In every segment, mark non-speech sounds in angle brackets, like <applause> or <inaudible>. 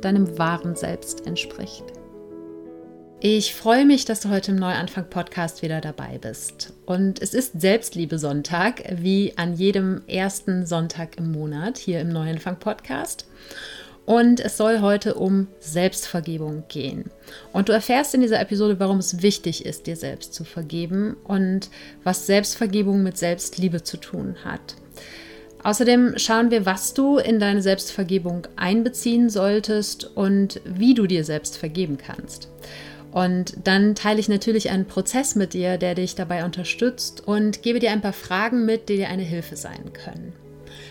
deinem wahren Selbst entspricht. Ich freue mich, dass du heute im Neuanfang-Podcast wieder dabei bist. Und es ist Selbstliebe-Sonntag, wie an jedem ersten Sonntag im Monat hier im Neuanfang-Podcast. Und es soll heute um Selbstvergebung gehen. Und du erfährst in dieser Episode, warum es wichtig ist, dir selbst zu vergeben und was Selbstvergebung mit Selbstliebe zu tun hat. Außerdem schauen wir, was du in deine Selbstvergebung einbeziehen solltest und wie du dir selbst vergeben kannst. Und dann teile ich natürlich einen Prozess mit dir, der dich dabei unterstützt und gebe dir ein paar Fragen mit, die dir eine Hilfe sein können.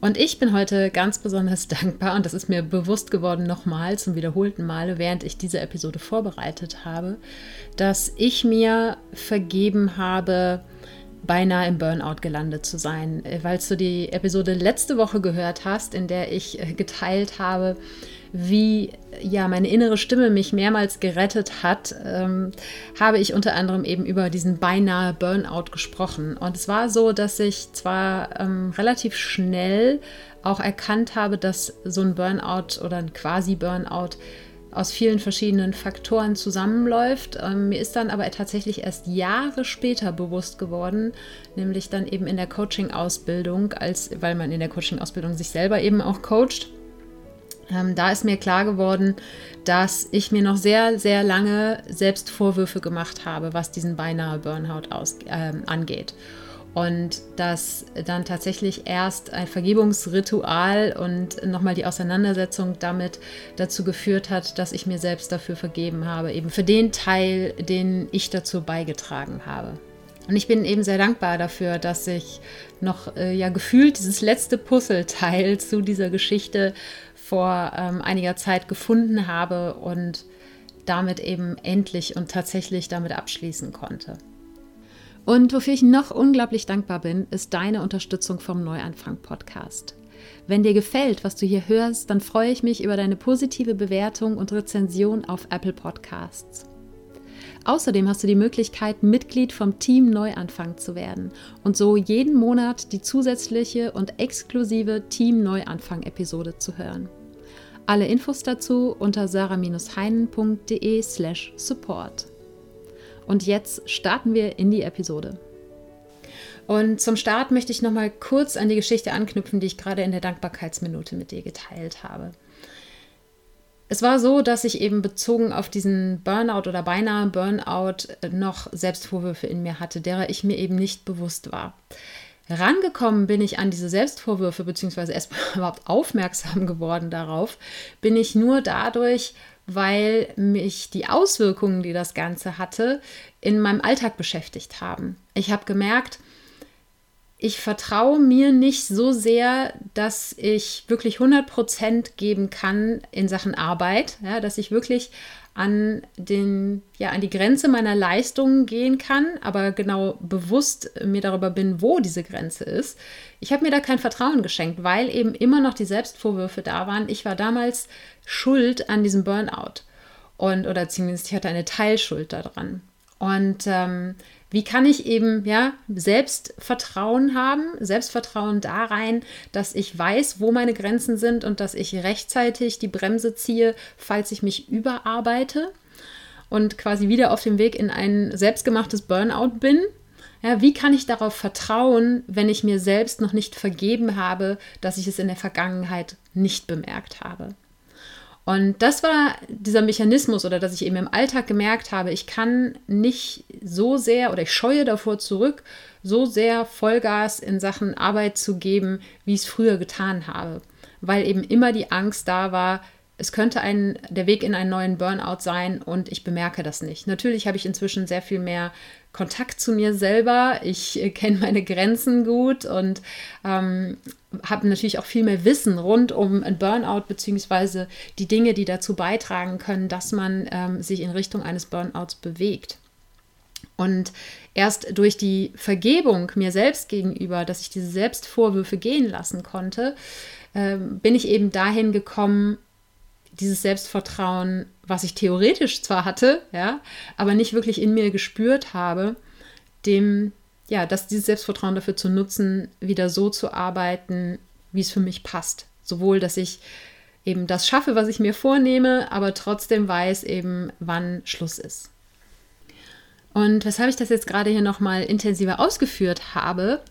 Und ich bin heute ganz besonders <laughs> dankbar und das ist mir bewusst geworden nochmal zum wiederholten Male, während ich diese Episode vorbereitet habe, dass ich mir vergeben habe, beinahe im Burnout gelandet zu sein, weil du die Episode letzte Woche gehört hast, in der ich äh, geteilt habe, wie ja meine innere Stimme mich mehrmals gerettet hat, ähm, habe ich unter anderem eben über diesen beinahe Burnout gesprochen. Und es war so, dass ich zwar ähm, relativ schnell auch erkannt habe, dass so ein Burnout oder ein quasi Burnout aus vielen verschiedenen Faktoren zusammenläuft. Ähm, mir ist dann aber tatsächlich erst Jahre später bewusst geworden, nämlich dann eben in der Coaching-Ausbildung, als weil man in der Coaching-Ausbildung sich selber eben auch coacht ähm, da ist mir klar geworden, dass ich mir noch sehr, sehr lange selbst Vorwürfe gemacht habe, was diesen beinahe Burnout aus, äh, angeht. Und dass dann tatsächlich erst ein Vergebungsritual und nochmal die Auseinandersetzung damit dazu geführt hat, dass ich mir selbst dafür vergeben habe, eben für den Teil, den ich dazu beigetragen habe. Und ich bin eben sehr dankbar dafür, dass ich noch äh, ja gefühlt dieses letzte Puzzleteil zu dieser Geschichte vor ähm, einiger Zeit gefunden habe und damit eben endlich und tatsächlich damit abschließen konnte. Und wofür ich noch unglaublich dankbar bin, ist deine Unterstützung vom Neuanfang Podcast. Wenn dir gefällt, was du hier hörst, dann freue ich mich über deine positive Bewertung und Rezension auf Apple Podcasts. Außerdem hast du die Möglichkeit, Mitglied vom Team Neuanfang zu werden und so jeden Monat die zusätzliche und exklusive Team Neuanfang-Episode zu hören. Alle Infos dazu unter sarah-heinen.de slash support. Und jetzt starten wir in die Episode. Und zum Start möchte ich nochmal kurz an die Geschichte anknüpfen, die ich gerade in der Dankbarkeitsminute mit dir geteilt habe. Es war so, dass ich eben bezogen auf diesen Burnout oder beinahe Burnout noch Selbstvorwürfe in mir hatte, derer ich mir eben nicht bewusst war. Rangekommen bin ich an diese Selbstvorwürfe, beziehungsweise erst <laughs> überhaupt aufmerksam geworden darauf, bin ich nur dadurch, weil mich die Auswirkungen, die das Ganze hatte, in meinem Alltag beschäftigt haben. Ich habe gemerkt, ich vertraue mir nicht so sehr, dass ich wirklich 100% geben kann in Sachen Arbeit, ja, dass ich wirklich an, den, ja, an die Grenze meiner Leistungen gehen kann, aber genau bewusst mir darüber bin, wo diese Grenze ist. Ich habe mir da kein Vertrauen geschenkt, weil eben immer noch die Selbstvorwürfe da waren. Ich war damals schuld an diesem Burnout. Und, oder zumindest ich hatte eine Teilschuld daran. Und ähm, wie kann ich eben ja Selbstvertrauen haben, Selbstvertrauen da rein, dass ich weiß, wo meine Grenzen sind und dass ich rechtzeitig die Bremse ziehe, falls ich mich überarbeite und quasi wieder auf dem Weg in ein selbstgemachtes Burnout bin. Ja, wie kann ich darauf vertrauen, wenn ich mir selbst noch nicht vergeben habe, dass ich es in der Vergangenheit nicht bemerkt habe? Und das war dieser Mechanismus oder dass ich eben im Alltag gemerkt habe, ich kann nicht so sehr oder ich scheue davor zurück, so sehr Vollgas in Sachen Arbeit zu geben, wie ich es früher getan habe. Weil eben immer die Angst da war, es könnte ein, der Weg in einen neuen Burnout sein und ich bemerke das nicht. Natürlich habe ich inzwischen sehr viel mehr Kontakt zu mir selber. Ich äh, kenne meine Grenzen gut und ähm, habe natürlich auch viel mehr Wissen rund um ein Burnout beziehungsweise die Dinge, die dazu beitragen können, dass man ähm, sich in Richtung eines Burnouts bewegt. Und erst durch die Vergebung mir selbst gegenüber, dass ich diese Selbstvorwürfe gehen lassen konnte, äh, bin ich eben dahin gekommen, dieses Selbstvertrauen, was ich theoretisch zwar hatte, ja, aber nicht wirklich in mir gespürt habe, dem, ja, dass dieses Selbstvertrauen dafür zu nutzen, wieder so zu arbeiten, wie es für mich passt. Sowohl, dass ich eben das schaffe, was ich mir vornehme, aber trotzdem weiß eben, wann Schluss ist. Und weshalb ich das jetzt gerade hier nochmal intensiver ausgeführt habe,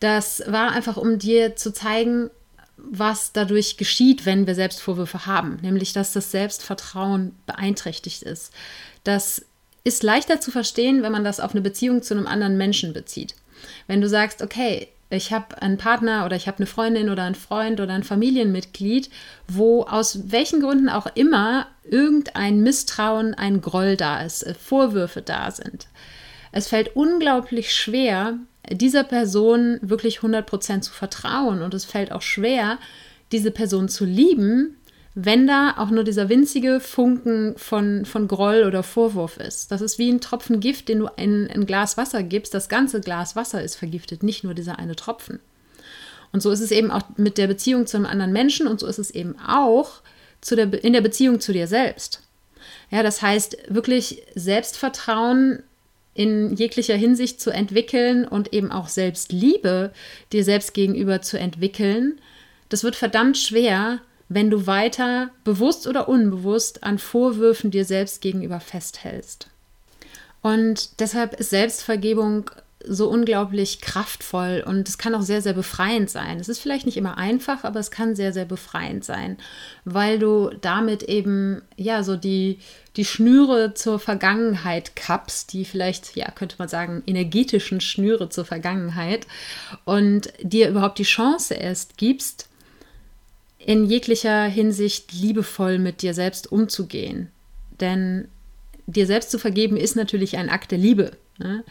das war einfach, um dir zu zeigen, was dadurch geschieht, wenn wir Selbstvorwürfe haben, nämlich dass das Selbstvertrauen beeinträchtigt ist. Das ist leichter zu verstehen, wenn man das auf eine Beziehung zu einem anderen Menschen bezieht. Wenn du sagst, okay, ich habe einen Partner oder ich habe eine Freundin oder einen Freund oder ein Familienmitglied, wo aus welchen Gründen auch immer irgendein Misstrauen, ein Groll da ist, Vorwürfe da sind. Es fällt unglaublich schwer, dieser Person wirklich 100% zu vertrauen. Und es fällt auch schwer, diese Person zu lieben, wenn da auch nur dieser winzige Funken von, von Groll oder Vorwurf ist. Das ist wie ein Tropfen Gift, den du in ein Glas Wasser gibst. Das ganze Glas Wasser ist vergiftet, nicht nur dieser eine Tropfen. Und so ist es eben auch mit der Beziehung zu einem anderen Menschen und so ist es eben auch zu der, in der Beziehung zu dir selbst. Ja, das heißt, wirklich Selbstvertrauen in jeglicher Hinsicht zu entwickeln und eben auch Selbstliebe dir selbst gegenüber zu entwickeln, das wird verdammt schwer, wenn du weiter bewusst oder unbewusst an Vorwürfen dir selbst gegenüber festhältst. Und deshalb ist Selbstvergebung so unglaublich kraftvoll und es kann auch sehr, sehr befreiend sein. Es ist vielleicht nicht immer einfach, aber es kann sehr, sehr befreiend sein, weil du damit eben, ja, so die, die Schnüre zur Vergangenheit kappst, die vielleicht, ja, könnte man sagen, energetischen Schnüre zur Vergangenheit und dir überhaupt die Chance erst gibst, in jeglicher Hinsicht liebevoll mit dir selbst umzugehen. Denn dir selbst zu vergeben ist natürlich ein Akt der Liebe. Ne?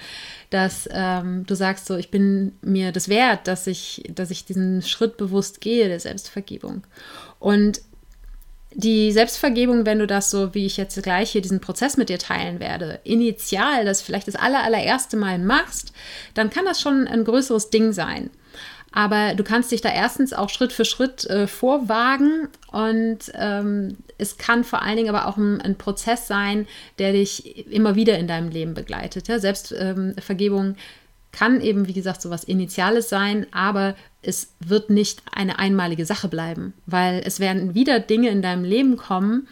Dass ähm, du sagst so, ich bin mir das wert, dass ich, dass ich diesen Schritt bewusst gehe, der Selbstvergebung. Und die Selbstvergebung, wenn du das so, wie ich jetzt gleich hier diesen Prozess mit dir teilen werde, initial, das vielleicht das aller, allererste Mal machst, dann kann das schon ein größeres Ding sein. Aber du kannst dich da erstens auch Schritt für Schritt äh, vorwagen und ähm, es kann vor allen Dingen aber auch ein, ein, Prozess sein, der dich immer wieder in deinem Leben begleitet. Ja? Selbstvergebung ähm, kann eben, wie gesagt, so was Initiales sein, aber es wird nicht eine einmalige Sache bleiben, weil es werden wieder Dinge in deinem Leben kommen,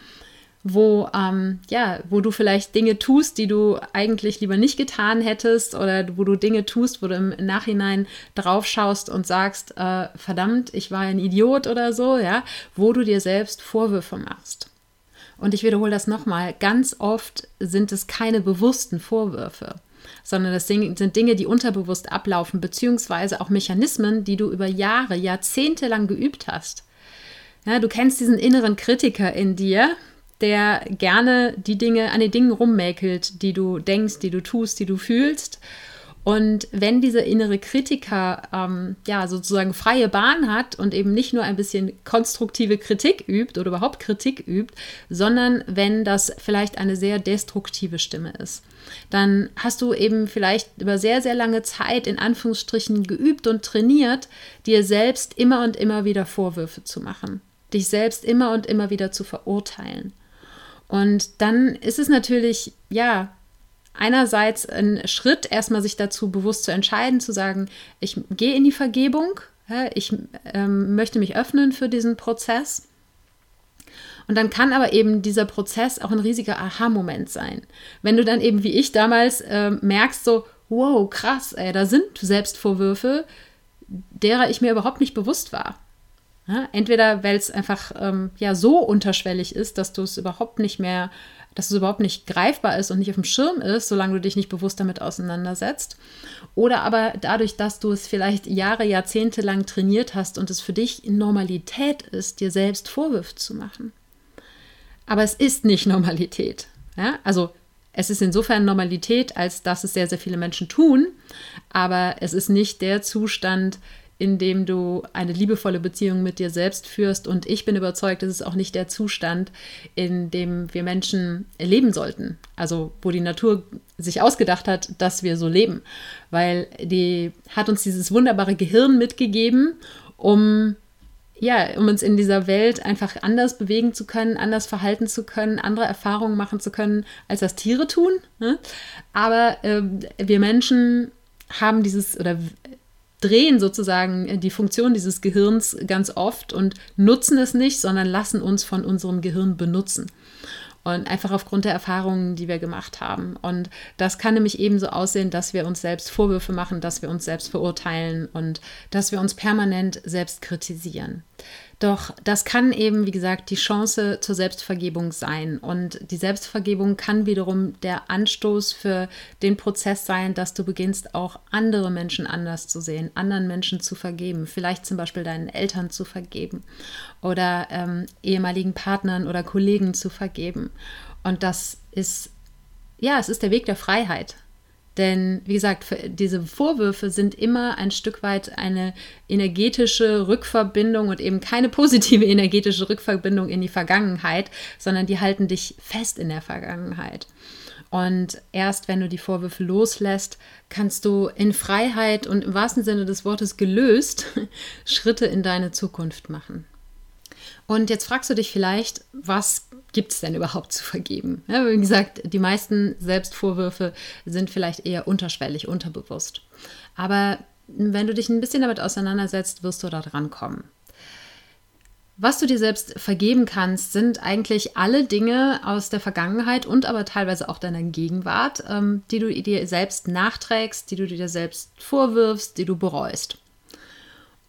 wo, ähm, ja, wo du vielleicht Dinge tust, die du eigentlich lieber nicht getan hättest oder wo du Dinge tust, wo du im Nachhinein drauf schaust und sagst, äh, verdammt, ich war ein Idiot oder so, ja, wo du dir selbst Vorwürfe machst. Und ich wiederhole das nochmal, ganz oft sind es keine bewussten Vorwürfe, sondern das sind Dinge, die unterbewusst ablaufen, beziehungsweise auch Mechanismen, die du über Jahre, Jahrzehnte lang geübt hast. Ja, du kennst diesen inneren Kritiker in dir, der gerne die Dinge an den Dingen rummäkelt, die du denkst, die du tust, die du fühlst. Und wenn dieser innere Kritiker ähm, ja sozusagen freie Bahn hat und eben nicht nur ein bisschen konstruktive Kritik übt oder überhaupt Kritik übt, sondern wenn das vielleicht eine sehr destruktive Stimme ist, dann hast du eben vielleicht über sehr, sehr lange Zeit in Anführungsstrichen geübt und trainiert, dir selbst immer und immer wieder Vorwürfe zu machen, dich selbst immer und immer wieder zu verurteilen. Und dann ist es natürlich, ja, einerseits ein Schritt, erstmal sich dazu bewusst zu entscheiden, zu sagen, ich gehe in die Vergebung, ich ähm, möchte mich öffnen für diesen Prozess. Und dann kann aber eben dieser Prozess auch ein riesiger Aha-Moment sein. Wenn du dann eben wie ich damals äh, merkst, so, wow, krass, ey, da sind Selbstvorwürfe, derer ich mir überhaupt nicht bewusst war. Ja, entweder weil es einfach ähm, ja so unterschwellig ist, dass du es überhaupt nicht mehr, dass es überhaupt nicht greifbar ist und nicht auf dem Schirm ist, solange du dich nicht bewusst damit auseinandersetzt. Oder aber dadurch, dass du es vielleicht Jahre, Jahrzehnte lang trainiert hast und es für dich Normalität ist, dir selbst Vorwürfe zu machen. Aber es ist nicht Normalität. Ja? Also es ist insofern Normalität, als dass es sehr, sehr viele Menschen tun, aber es ist nicht der Zustand, in dem du eine liebevolle Beziehung mit dir selbst führst. Und ich bin überzeugt, es ist auch nicht der Zustand, in dem wir Menschen leben sollten. Also wo die Natur sich ausgedacht hat, dass wir so leben. Weil die hat uns dieses wunderbare Gehirn mitgegeben, um ja, um uns in dieser Welt einfach anders bewegen zu können, anders verhalten zu können, andere Erfahrungen machen zu können, als das Tiere tun. Ne? Aber äh, wir Menschen haben dieses oder drehen sozusagen die Funktion dieses Gehirns ganz oft und nutzen es nicht, sondern lassen uns von unserem Gehirn benutzen. Und einfach aufgrund der Erfahrungen, die wir gemacht haben. Und das kann nämlich ebenso aussehen, dass wir uns selbst Vorwürfe machen, dass wir uns selbst verurteilen und dass wir uns permanent selbst kritisieren. Doch das kann eben, wie gesagt, die Chance zur Selbstvergebung sein. Und die Selbstvergebung kann wiederum der Anstoß für den Prozess sein, dass du beginnst, auch andere Menschen anders zu sehen, anderen Menschen zu vergeben, vielleicht zum Beispiel deinen Eltern zu vergeben oder ähm, ehemaligen Partnern oder Kollegen zu vergeben. Und das ist, ja, es ist der Weg der Freiheit. Denn wie gesagt, diese Vorwürfe sind immer ein Stück weit eine energetische Rückverbindung und eben keine positive <laughs> energetische Rückverbindung in die Vergangenheit, sondern die halten dich fest in der Vergangenheit. Und erst wenn du die Vorwürfe loslässt, kannst du in Freiheit und im wahrsten Sinne des Wortes gelöst <laughs> Schritte in deine Zukunft machen. Und jetzt fragst du dich vielleicht, was gibt es denn überhaupt zu vergeben? Ja, wie gesagt, die meisten Selbstvorwürfe sind vielleicht eher unterschwellig, unterbewusst. Aber wenn du dich ein bisschen damit auseinandersetzt, wirst du da dran kommen. Was du dir selbst vergeben kannst, sind eigentlich alle Dinge aus der Vergangenheit und aber teilweise auch deiner Gegenwart, ähm, die du dir selbst nachträgst, die du dir selbst vorwirfst, die du bereust.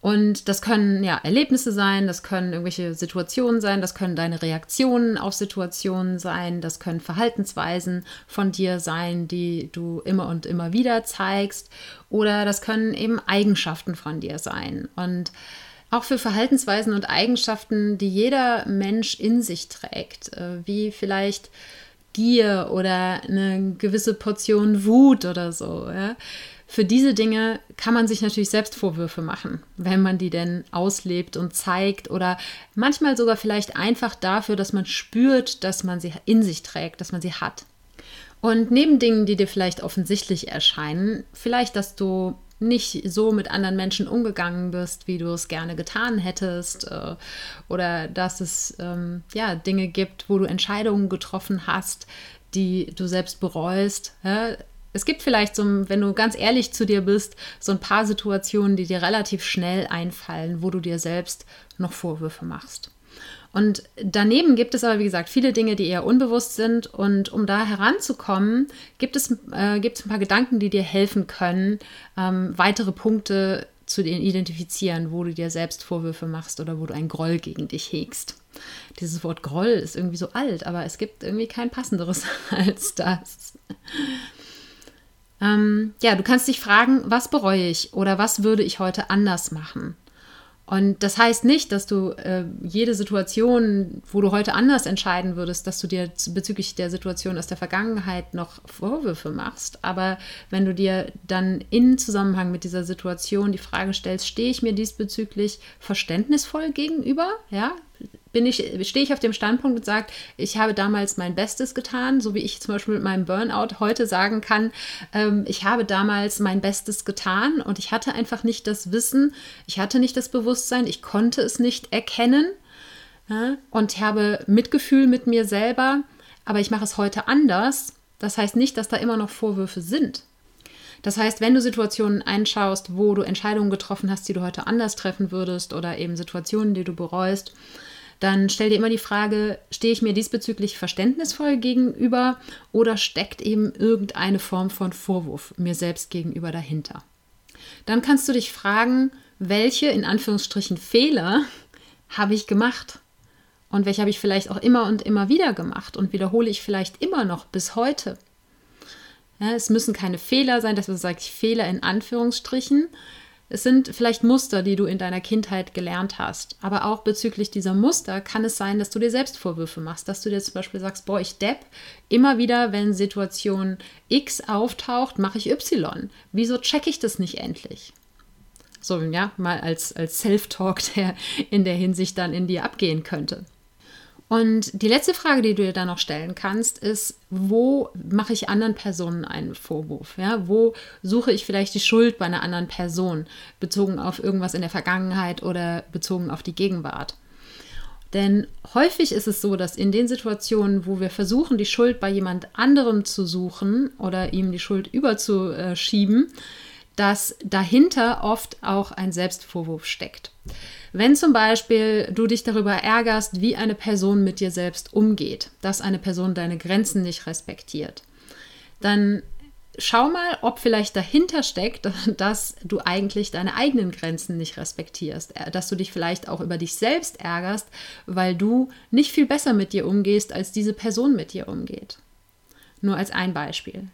Und das können ja Erlebnisse sein, das können irgendwelche Situationen sein, das können deine Reaktionen auf Situationen sein, das können Verhaltensweisen von dir sein, die du immer und immer wieder zeigst, oder das können eben Eigenschaften von dir sein. Und auch für Verhaltensweisen und Eigenschaften, die jeder Mensch in sich trägt, äh, wie vielleicht Gier oder eine gewisse Portion Wut oder so. Ja? Für diese Dinge kann man sich natürlich selbst Vorwürfe machen, wenn man die denn auslebt und zeigt oder manchmal sogar vielleicht einfach dafür, dass man spürt, dass man sie in sich trägt, dass man sie hat. Und neben Dingen, die dir vielleicht offensichtlich erscheinen, vielleicht, dass du nicht so mit anderen Menschen umgegangen bist, wie du es gerne getan hättest, äh, oder dass es ähm, ja Dinge gibt, wo du Entscheidungen getroffen hast, die du selbst bereust. Ja? Es gibt vielleicht so, wenn du ganz ehrlich zu dir bist, so ein paar Situationen, die dir relativ schnell einfallen, wo du dir selbst noch Vorwürfe machst. Und daneben gibt es aber, wie gesagt, viele Dinge, die eher unbewusst sind. Und um da heranzukommen, gibt es, äh, gibt es ein paar Gedanken, die dir helfen können, ähm, weitere Punkte zu identifizieren, wo du dir selbst Vorwürfe machst oder wo du einen Groll gegen dich hegst. Dieses Wort Groll ist irgendwie so alt, aber es gibt irgendwie kein passenderes <laughs> als das. Ähm, ja, du kannst dich fragen, was bereue ich oder was würde ich heute anders machen? Und das heißt nicht, dass du äh, jede Situation, wo du heute anders entscheiden würdest, dass du dir bezüglich der Situation aus der Vergangenheit noch Vorwürfe machst. Aber wenn du dir dann in Zusammenhang mit dieser Situation die Frage stellst, stehe ich mir diesbezüglich verständnisvoll gegenüber? Ja, bin ich, stehe ich auf dem Standpunkt und sage, ich habe damals mein Bestes getan, so wie ich zum Beispiel mit meinem Burnout heute sagen kann, ähm, ich habe damals mein Bestes getan und ich hatte einfach nicht das Wissen, ich hatte nicht das Bewusstsein, ich konnte es nicht erkennen ja, und habe Mitgefühl mit mir selber, aber ich mache es heute anders. Das heißt nicht, dass da immer noch Vorwürfe sind. Das heißt, wenn du Situationen einschaust, wo du Entscheidungen getroffen hast, die du heute anders treffen würdest oder eben Situationen, die du bereust, dann stell dir immer die Frage, stehe ich mir diesbezüglich verständnisvoll gegenüber oder steckt eben irgendeine Form von Vorwurf mir selbst gegenüber dahinter? Dann kannst du dich fragen, welche in Anführungsstrichen Fehler habe ich gemacht? Und welche habe ich vielleicht auch immer und immer wieder gemacht und wiederhole ich vielleicht immer noch bis heute? Ja, es müssen keine Fehler sein, das sage ich Fehler in Anführungsstrichen. Es sind vielleicht Muster, die du in deiner Kindheit gelernt hast. Aber auch bezüglich dieser Muster kann es sein, dass du dir selbst Vorwürfe machst, dass du dir zum Beispiel sagst, boah, ich depp, immer wieder, wenn Situation X auftaucht, mache ich Y. Wieso checke ich das nicht endlich? So, ja, mal als, als Self-Talk, der in der Hinsicht dann in dir abgehen könnte. Und die letzte Frage, die du dir dann noch stellen kannst, ist, wo mache ich anderen Personen einen Vorwurf? Ja? Wo suche ich vielleicht die Schuld bei einer anderen Person, bezogen auf irgendwas in der Vergangenheit oder bezogen auf die Gegenwart? Denn häufig ist es so, dass in den Situationen, wo wir versuchen, die Schuld bei jemand anderem zu suchen oder ihm die Schuld überzuschieben, dass dahinter oft auch ein Selbstvorwurf steckt. Wenn zum Beispiel du dich darüber ärgerst, wie eine Person mit dir selbst umgeht, dass eine Person deine Grenzen nicht respektiert, dann schau mal, ob vielleicht dahinter steckt, <laughs> dass du eigentlich deine eigenen Grenzen nicht respektierst, äh, dass du dich vielleicht auch über dich selbst ärgerst, weil du nicht viel besser mit dir umgehst, als diese Person mit dir umgeht. Nur als ein Beispiel.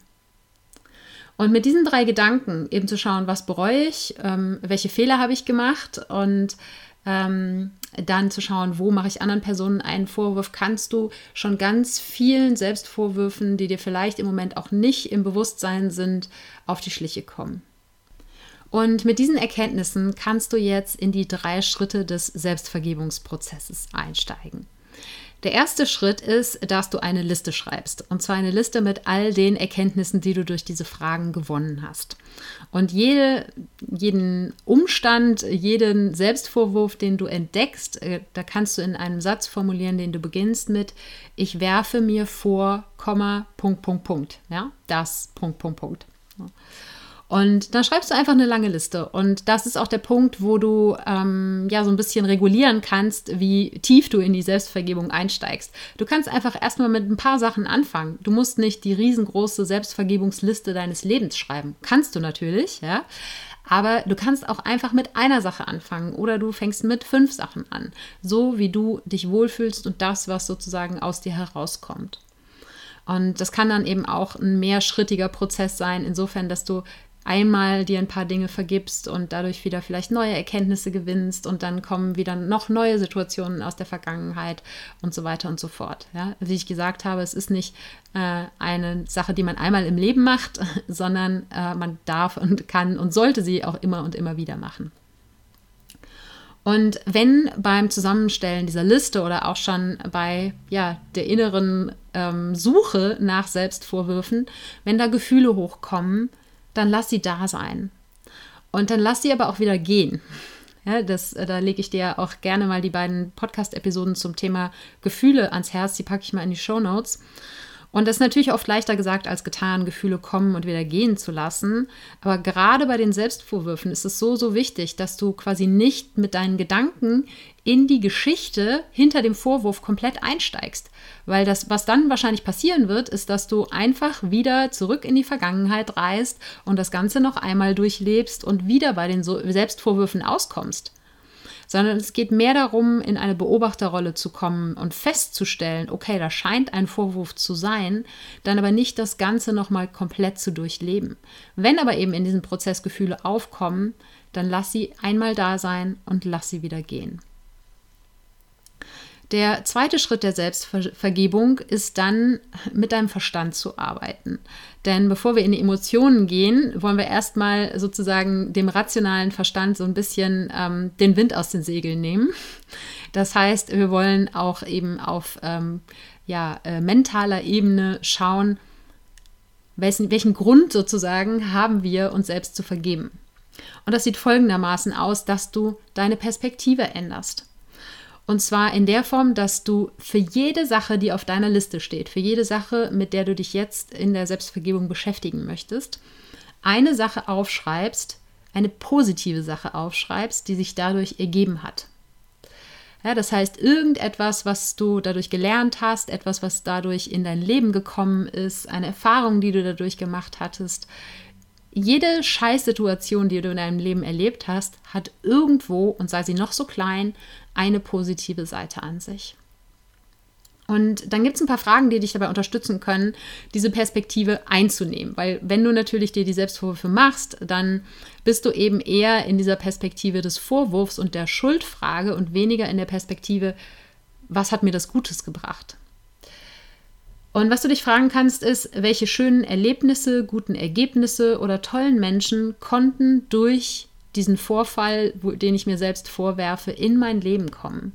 Und mit diesen drei Gedanken eben zu schauen, was bereue ich, ähm, welche Fehler habe ich gemacht und ähm, dann zu schauen, wo mache ich anderen Personen einen Vorwurf, kannst du schon ganz vielen Selbstvorwürfen, die dir vielleicht im Moment auch nicht im Bewusstsein sind, auf die Schliche kommen. Und mit diesen Erkenntnissen kannst du jetzt in die drei Schritte des Selbstvergebungsprozesses einsteigen. Der erste Schritt ist, dass du eine Liste schreibst. Und zwar eine Liste mit all den Erkenntnissen, die du durch diese Fragen gewonnen hast. Und jede, jeden Umstand, jeden Selbstvorwurf, den du entdeckst, äh, da kannst du in einem Satz formulieren, den du beginnst mit, ich werfe mir vor, Komma, Punkt, Punkt, Punkt. Ja, das, Punkt, Punkt, Punkt. Und dann schreibst du einfach eine lange Liste. Und das ist auch der Punkt, wo du ähm, ja so ein bisschen regulieren kannst, wie tief du in die Selbstvergebung einsteigst. Du kannst einfach erstmal mit ein paar Sachen anfangen. Du musst nicht die riesengroße Selbstvergebungsliste deines Lebens schreiben. Kannst du natürlich, ja. Aber du kannst auch einfach mit einer Sache anfangen oder du fängst mit fünf Sachen an. So wie du dich wohlfühlst und das, was sozusagen aus dir herauskommt. Und das kann dann eben auch ein mehrschrittiger Prozess sein, insofern, dass du einmal dir ein paar Dinge vergibst und dadurch wieder vielleicht neue Erkenntnisse gewinnst und dann kommen wieder noch neue Situationen aus der Vergangenheit und so weiter und so fort. Ja? Wie ich gesagt habe, es ist nicht äh, eine Sache, die man einmal im Leben macht, <laughs> sondern äh, man darf und kann und sollte sie auch immer und immer wieder machen. Und wenn beim Zusammenstellen dieser Liste oder auch schon bei ja, der inneren ähm, Suche nach Selbstvorwürfen, wenn da Gefühle hochkommen, dann lass sie da sein. Und dann lass sie aber auch wieder gehen. Ja, das, äh, da lege ich dir auch gerne mal die beiden Podcast-Episoden zum Thema Gefühle ans Herz. Die packe ich mal in die Show Notes. Und das ist natürlich oft leichter gesagt als getan, Gefühle kommen und wieder gehen zu lassen. Aber gerade bei den Selbstvorwürfen ist es so, so wichtig, dass du quasi nicht mit deinen Gedanken in die Geschichte hinter dem Vorwurf komplett einsteigst. Weil das, was dann wahrscheinlich passieren wird, ist, dass du einfach wieder zurück in die Vergangenheit reist und das Ganze noch einmal durchlebst und wieder bei den Selbstvorwürfen auskommst sondern es geht mehr darum, in eine Beobachterrolle zu kommen und festzustellen, okay, da scheint ein Vorwurf zu sein, dann aber nicht das Ganze nochmal komplett zu durchleben. Wenn aber eben in diesem Prozess Gefühle aufkommen, dann lass sie einmal da sein und lass sie wieder gehen. Der zweite Schritt der Selbstvergebung ist dann, mit deinem Verstand zu arbeiten. Denn bevor wir in die Emotionen gehen, wollen wir erstmal sozusagen dem rationalen Verstand so ein bisschen ähm, den Wind aus den Segeln nehmen. Das heißt, wir wollen auch eben auf ähm, ja, äh, mentaler Ebene schauen, welchen, welchen Grund sozusagen haben wir, uns selbst zu vergeben. Und das sieht folgendermaßen aus, dass du deine Perspektive änderst. Und zwar in der Form, dass du für jede Sache, die auf deiner Liste steht, für jede Sache, mit der du dich jetzt in der Selbstvergebung beschäftigen möchtest, eine Sache aufschreibst, eine positive Sache aufschreibst, die sich dadurch ergeben hat. Ja, das heißt, irgendetwas, was du dadurch gelernt hast, etwas, was dadurch in dein Leben gekommen ist, eine Erfahrung, die du dadurch gemacht hattest, jede Scheißsituation, die du in deinem Leben erlebt hast, hat irgendwo, und sei sie noch so klein, eine positive Seite an sich. Und dann gibt es ein paar Fragen, die dich dabei unterstützen können, diese Perspektive einzunehmen. Weil wenn du natürlich dir die Selbstvorwürfe machst, dann bist du eben eher in dieser Perspektive des Vorwurfs und der Schuldfrage und weniger in der Perspektive, was hat mir das Gutes gebracht. Und was du dich fragen kannst, ist, welche schönen Erlebnisse, guten Ergebnisse oder tollen Menschen konnten durch diesen Vorfall, den ich mir selbst vorwerfe, in mein Leben kommen.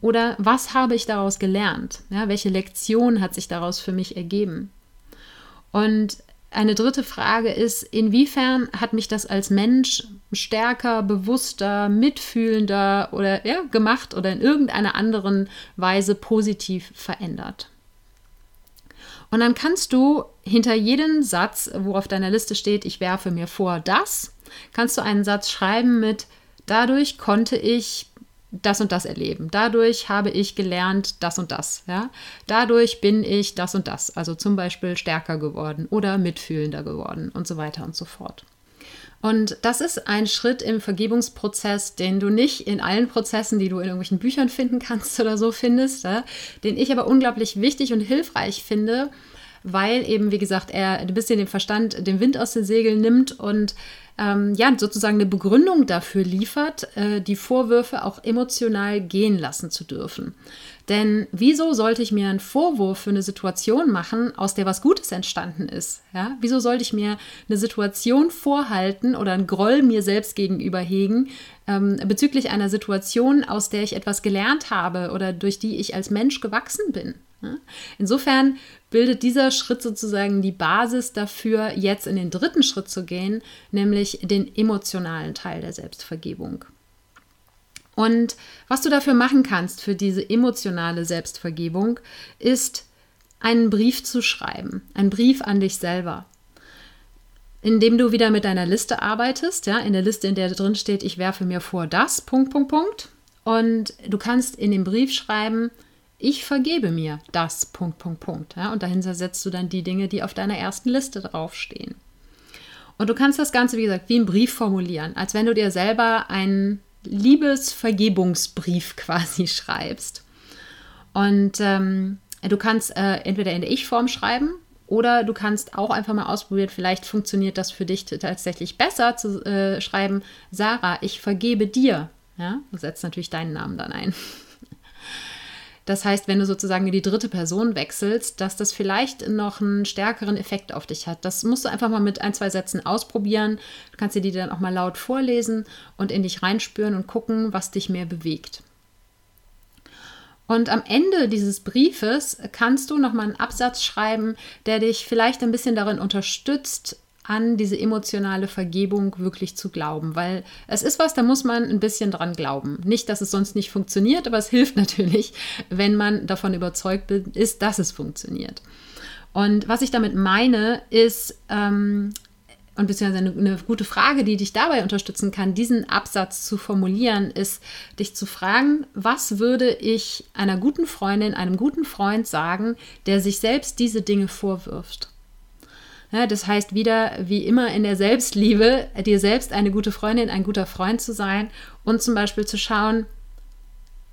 Oder was habe ich daraus gelernt? Ja, welche Lektion hat sich daraus für mich ergeben? Und eine dritte Frage ist, inwiefern hat mich das als Mensch stärker, bewusster, mitfühlender oder ja, gemacht oder in irgendeiner anderen Weise positiv verändert? Und dann kannst du hinter jedem Satz, wo auf deiner Liste steht, ich werfe mir vor das, kannst du einen Satz schreiben mit, dadurch konnte ich das und das erleben. Dadurch habe ich gelernt das und das. Ja? Dadurch bin ich das und das. Also zum Beispiel stärker geworden oder mitfühlender geworden und so weiter und so fort. Und das ist ein Schritt im Vergebungsprozess, den du nicht in allen Prozessen, die du in irgendwelchen Büchern finden kannst oder so findest, ja? den ich aber unglaublich wichtig und hilfreich finde, weil eben, wie gesagt, er ein bisschen den Verstand, den Wind aus den Segeln nimmt und ähm, ja, sozusagen eine Begründung dafür liefert, äh, die Vorwürfe auch emotional gehen lassen zu dürfen. Denn wieso sollte ich mir einen Vorwurf für eine Situation machen, aus der was Gutes entstanden ist? Ja? Wieso sollte ich mir eine Situation vorhalten oder einen Groll mir selbst gegenüber hegen ähm, bezüglich einer Situation, aus der ich etwas gelernt habe oder durch die ich als Mensch gewachsen bin? Insofern bildet dieser Schritt sozusagen die Basis dafür, jetzt in den dritten Schritt zu gehen, nämlich den emotionalen Teil der Selbstvergebung. Und was du dafür machen kannst, für diese emotionale Selbstvergebung, ist einen Brief zu schreiben, einen Brief an dich selber, indem du wieder mit deiner Liste arbeitest, ja, in der Liste, in der drin steht, ich werfe mir vor das, Punkt, Punkt, Punkt. Und du kannst in dem Brief schreiben, ich vergebe mir das, Punkt, Punkt, Punkt. Ja, und dahinter setzt du dann die Dinge, die auf deiner ersten Liste draufstehen. Und du kannst das Ganze, wie gesagt, wie einen Brief formulieren, als wenn du dir selber einen Liebesvergebungsbrief <laughs> quasi schreibst. Und ähm, du kannst äh, entweder in der Ich-Form schreiben oder du kannst auch einfach mal ausprobieren, vielleicht funktioniert das für dich tatsächlich besser zu äh, schreiben, Sarah, ich vergebe dir. Ja, du setzt natürlich deinen Namen dann ein. <laughs> Das heißt, wenn du sozusagen in die dritte Person wechselst, dass das vielleicht noch einen stärkeren Effekt auf dich hat. Das musst du einfach mal mit ein, zwei Sätzen ausprobieren. Du kannst dir die dann auch mal laut vorlesen und in dich reinspüren und gucken, was dich mehr bewegt. Und am Ende dieses Briefes kannst du nochmal einen Absatz schreiben, der dich vielleicht ein bisschen darin unterstützt, an diese emotionale Vergebung wirklich zu glauben, weil es ist was, da muss man ein bisschen dran glauben. Nicht, dass es sonst nicht funktioniert, aber es hilft <laughs> natürlich, wenn man davon überzeugt ist, dass es funktioniert. Und was ich damit meine, ist, ähm, und beziehungsweise eine, eine gute Frage, die dich dabei unterstützen kann, diesen Absatz zu formulieren, ist, dich zu fragen, was würde ich einer guten Freundin, einem guten Freund sagen, der sich selbst diese Dinge vorwirft? Ja, das heißt wieder, wie immer in der Selbstliebe, dir selbst eine gute Freundin, ein guter Freund zu sein und zum Beispiel zu schauen,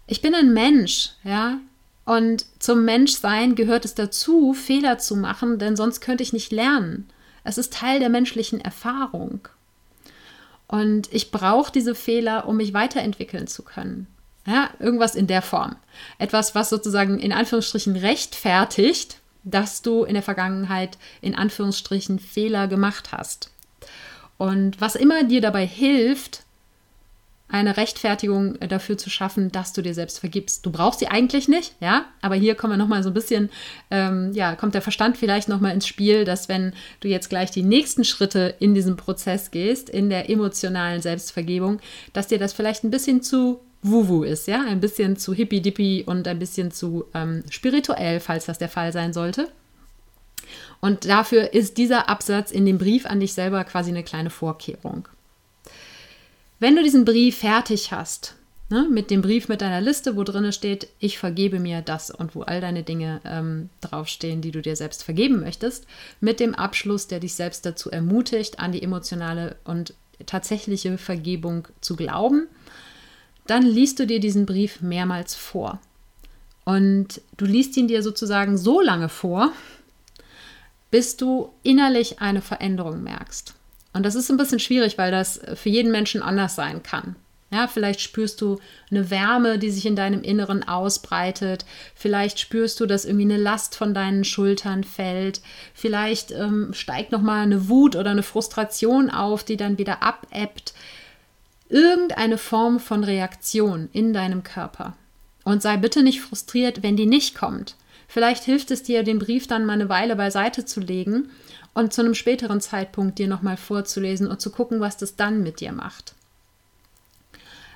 ich bin ein Mensch, ja, und zum Menschsein gehört es dazu, Fehler zu machen, denn sonst könnte ich nicht lernen. Es ist Teil der menschlichen Erfahrung. Und ich brauche diese Fehler, um mich weiterentwickeln zu können. Ja, irgendwas in der Form. Etwas, was sozusagen in Anführungsstrichen rechtfertigt, dass du in der Vergangenheit in Anführungsstrichen Fehler gemacht hast. Und was immer dir dabei hilft, eine Rechtfertigung dafür zu schaffen, dass du dir selbst vergibst. Du brauchst sie eigentlich nicht, ja, aber hier kommen wir nochmal so ein bisschen, ähm, ja, kommt der Verstand vielleicht nochmal ins Spiel, dass wenn du jetzt gleich die nächsten Schritte in diesem Prozess gehst, in der emotionalen Selbstvergebung, dass dir das vielleicht ein bisschen zu Wuwu ist, ja, ein bisschen zu hippie-dippy und ein bisschen zu ähm, spirituell, falls das der Fall sein sollte. Und dafür ist dieser Absatz in dem Brief an dich selber quasi eine kleine Vorkehrung. Wenn du diesen Brief fertig hast, ne, mit dem Brief mit deiner Liste, wo drin steht, ich vergebe mir das und wo all deine Dinge ähm, draufstehen, die du dir selbst vergeben möchtest, mit dem Abschluss, der dich selbst dazu ermutigt, an die emotionale und tatsächliche Vergebung zu glauben, dann liest du dir diesen Brief mehrmals vor. Und du liest ihn dir sozusagen so lange vor, bis du innerlich eine Veränderung merkst. Und das ist ein bisschen schwierig, weil das für jeden Menschen anders sein kann. Ja, vielleicht spürst du eine Wärme, die sich in deinem Inneren ausbreitet. Vielleicht spürst du, dass irgendwie eine Last von deinen Schultern fällt. Vielleicht ähm, steigt noch mal eine Wut oder eine Frustration auf, die dann wieder abebbt. Irgendeine Form von Reaktion in deinem Körper. Und sei bitte nicht frustriert, wenn die nicht kommt. Vielleicht hilft es dir, den Brief dann mal eine Weile beiseite zu legen und zu einem späteren Zeitpunkt dir nochmal vorzulesen und zu gucken, was das dann mit dir macht.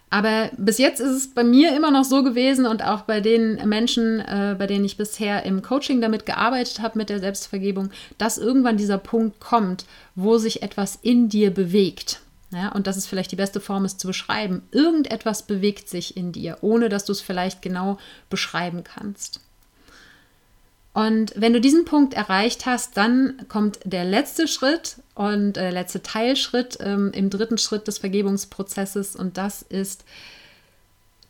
Aber bis jetzt ist es bei mir immer noch so gewesen und auch bei den Menschen, äh, bei denen ich bisher im Coaching damit gearbeitet habe, mit der Selbstvergebung, dass irgendwann dieser Punkt kommt, wo sich etwas in dir bewegt. Ja, und das ist vielleicht die beste Form, es zu beschreiben. Irgendetwas bewegt sich in dir, ohne dass du es vielleicht genau beschreiben kannst. Und wenn du diesen Punkt erreicht hast, dann kommt der letzte Schritt und der letzte Teilschritt ähm, im dritten Schritt des Vergebungsprozesses und das ist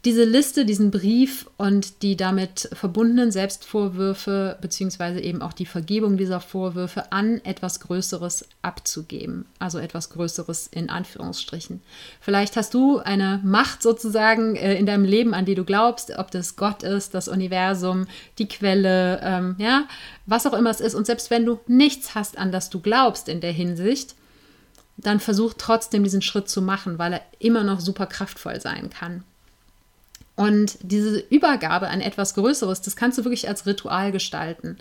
diese Liste, diesen Brief und die damit verbundenen Selbstvorwürfe beziehungsweise eben auch die Vergebung dieser Vorwürfe an etwas Größeres abzugeben. Also etwas Größeres in Anführungsstrichen. Vielleicht hast du eine Macht sozusagen äh, in deinem Leben, an die du glaubst, ob das Gott ist, das Universum, die Quelle, ähm, ja, was auch immer es ist. Und selbst wenn du nichts hast, an das du glaubst in der Hinsicht, dann versuch trotzdem diesen Schritt zu machen, weil er immer noch super kraftvoll sein kann. Und diese Übergabe an etwas Größeres, das kannst du wirklich als Ritual gestalten.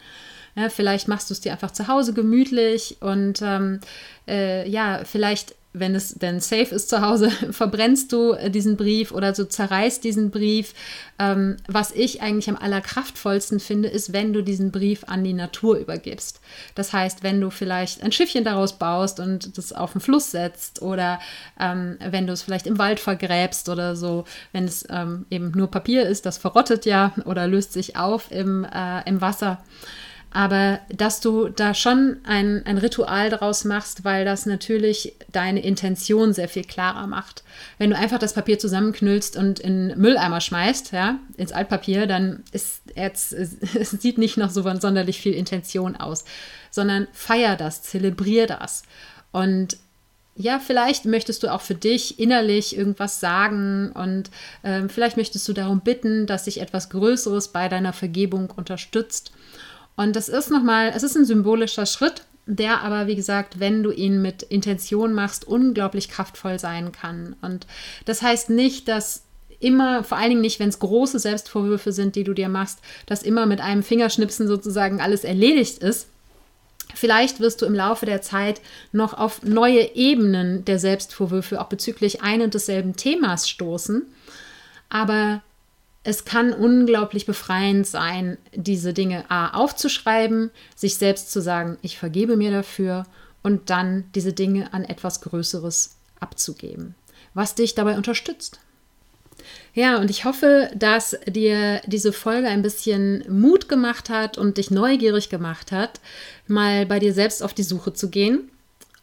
Ja, vielleicht machst du es dir einfach zu Hause gemütlich und ähm, äh, ja, vielleicht wenn es denn safe ist zu Hause, <laughs> verbrennst du äh, diesen Brief oder du zerreißt diesen Brief. Ähm, was ich eigentlich am allerkraftvollsten finde, ist, wenn du diesen Brief an die Natur übergibst. Das heißt, wenn du vielleicht ein Schiffchen daraus baust und das auf den Fluss setzt oder ähm, wenn du es vielleicht im Wald vergräbst oder so, wenn es ähm, eben nur Papier ist, das verrottet ja oder löst sich auf im, äh, im Wasser aber dass du da schon ein, ein Ritual daraus machst, weil das natürlich deine Intention sehr viel klarer macht. Wenn du einfach das Papier zusammenknüllst und in Mülleimer schmeißt, ja, ins Altpapier, dann ist jetzt, <laughs> es sieht nicht noch so sonderlich viel Intention aus, sondern feier das, zelebrier das. Und ja, vielleicht möchtest du auch für dich innerlich irgendwas sagen und äh, vielleicht möchtest du darum bitten, dass sich etwas Größeres bei deiner Vergebung unterstützt. Und das ist nochmal, es ist ein symbolischer Schritt, der aber, wie gesagt, wenn du ihn mit Intention machst, unglaublich kraftvoll sein kann. Und das heißt nicht, dass immer, vor allen Dingen nicht, wenn es große Selbstvorwürfe sind, die du dir machst, dass immer mit einem Fingerschnipsen sozusagen alles erledigt ist. Vielleicht wirst du im Laufe der Zeit noch auf neue Ebenen der Selbstvorwürfe auch bezüglich ein und desselben Themas stoßen. Aber es kann unglaublich befreiend sein, diese Dinge A aufzuschreiben, sich selbst zu sagen, ich vergebe mir dafür und dann diese Dinge an etwas Größeres abzugeben, was dich dabei unterstützt. Ja, und ich hoffe, dass dir diese Folge ein bisschen Mut gemacht hat und dich neugierig gemacht hat, mal bei dir selbst auf die Suche zu gehen.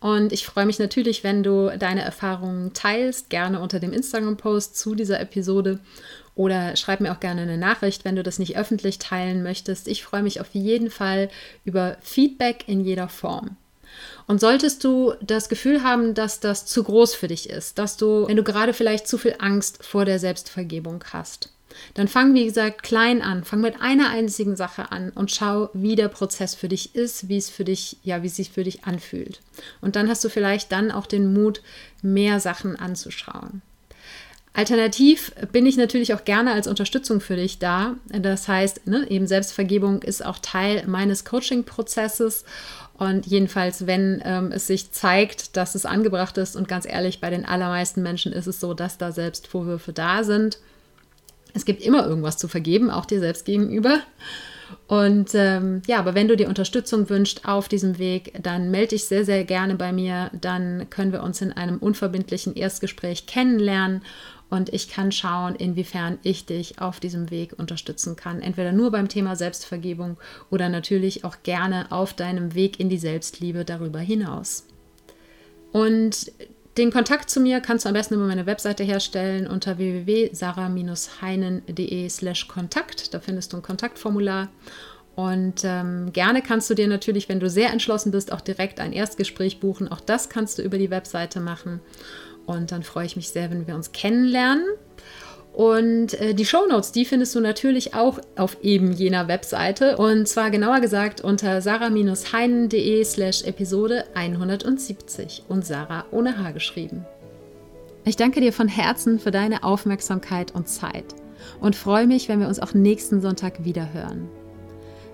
Und ich freue mich natürlich, wenn du deine Erfahrungen teilst, gerne unter dem Instagram-Post zu dieser Episode oder schreib mir auch gerne eine Nachricht, wenn du das nicht öffentlich teilen möchtest. Ich freue mich auf jeden Fall über Feedback in jeder Form. Und solltest du das Gefühl haben, dass das zu groß für dich ist, dass du, wenn du gerade vielleicht zu viel Angst vor der Selbstvergebung hast, dann fang, wie gesagt, klein an. Fang mit einer einzigen Sache an und schau, wie der Prozess für dich ist, wie es für dich, ja, wie es sich für dich anfühlt. Und dann hast du vielleicht dann auch den Mut, mehr Sachen anzuschauen. Alternativ bin ich natürlich auch gerne als Unterstützung für dich da. Das heißt, ne, eben Selbstvergebung ist auch Teil meines Coaching-Prozesses. Und jedenfalls, wenn ähm, es sich zeigt, dass es angebracht ist, und ganz ehrlich, bei den allermeisten Menschen ist es so, dass da Selbstvorwürfe da sind. Es gibt immer irgendwas zu vergeben, auch dir selbst gegenüber. Und ähm, ja, aber wenn du dir Unterstützung wünschst auf diesem Weg, dann melde dich sehr, sehr gerne bei mir. Dann können wir uns in einem unverbindlichen Erstgespräch kennenlernen und ich kann schauen, inwiefern ich dich auf diesem Weg unterstützen kann. Entweder nur beim Thema Selbstvergebung oder natürlich auch gerne auf deinem Weg in die Selbstliebe darüber hinaus. Und Den Kontakt zu mir kannst du am besten über meine Webseite herstellen unter www.sarah-heinen.de slash Kontakt. Da findest du ein Kontaktformular. Und ähm, gerne kannst du dir natürlich, wenn du sehr entschlossen bist, auch direkt ein Erstgespräch buchen. Auch das kannst du über die Webseite machen. Und dann freue ich mich sehr, wenn wir uns kennenlernen. Und äh, die Shownotes, die findest du natürlich auch auf eben jener Webseite. Und zwar genauer gesagt unter sarah-heinen.de slash Episode 170 und Sarah ohne H geschrieben. Ich danke dir von Herzen für deine Aufmerksamkeit und Zeit und freue mich, wenn wir uns auch nächsten Sonntag wieder hören.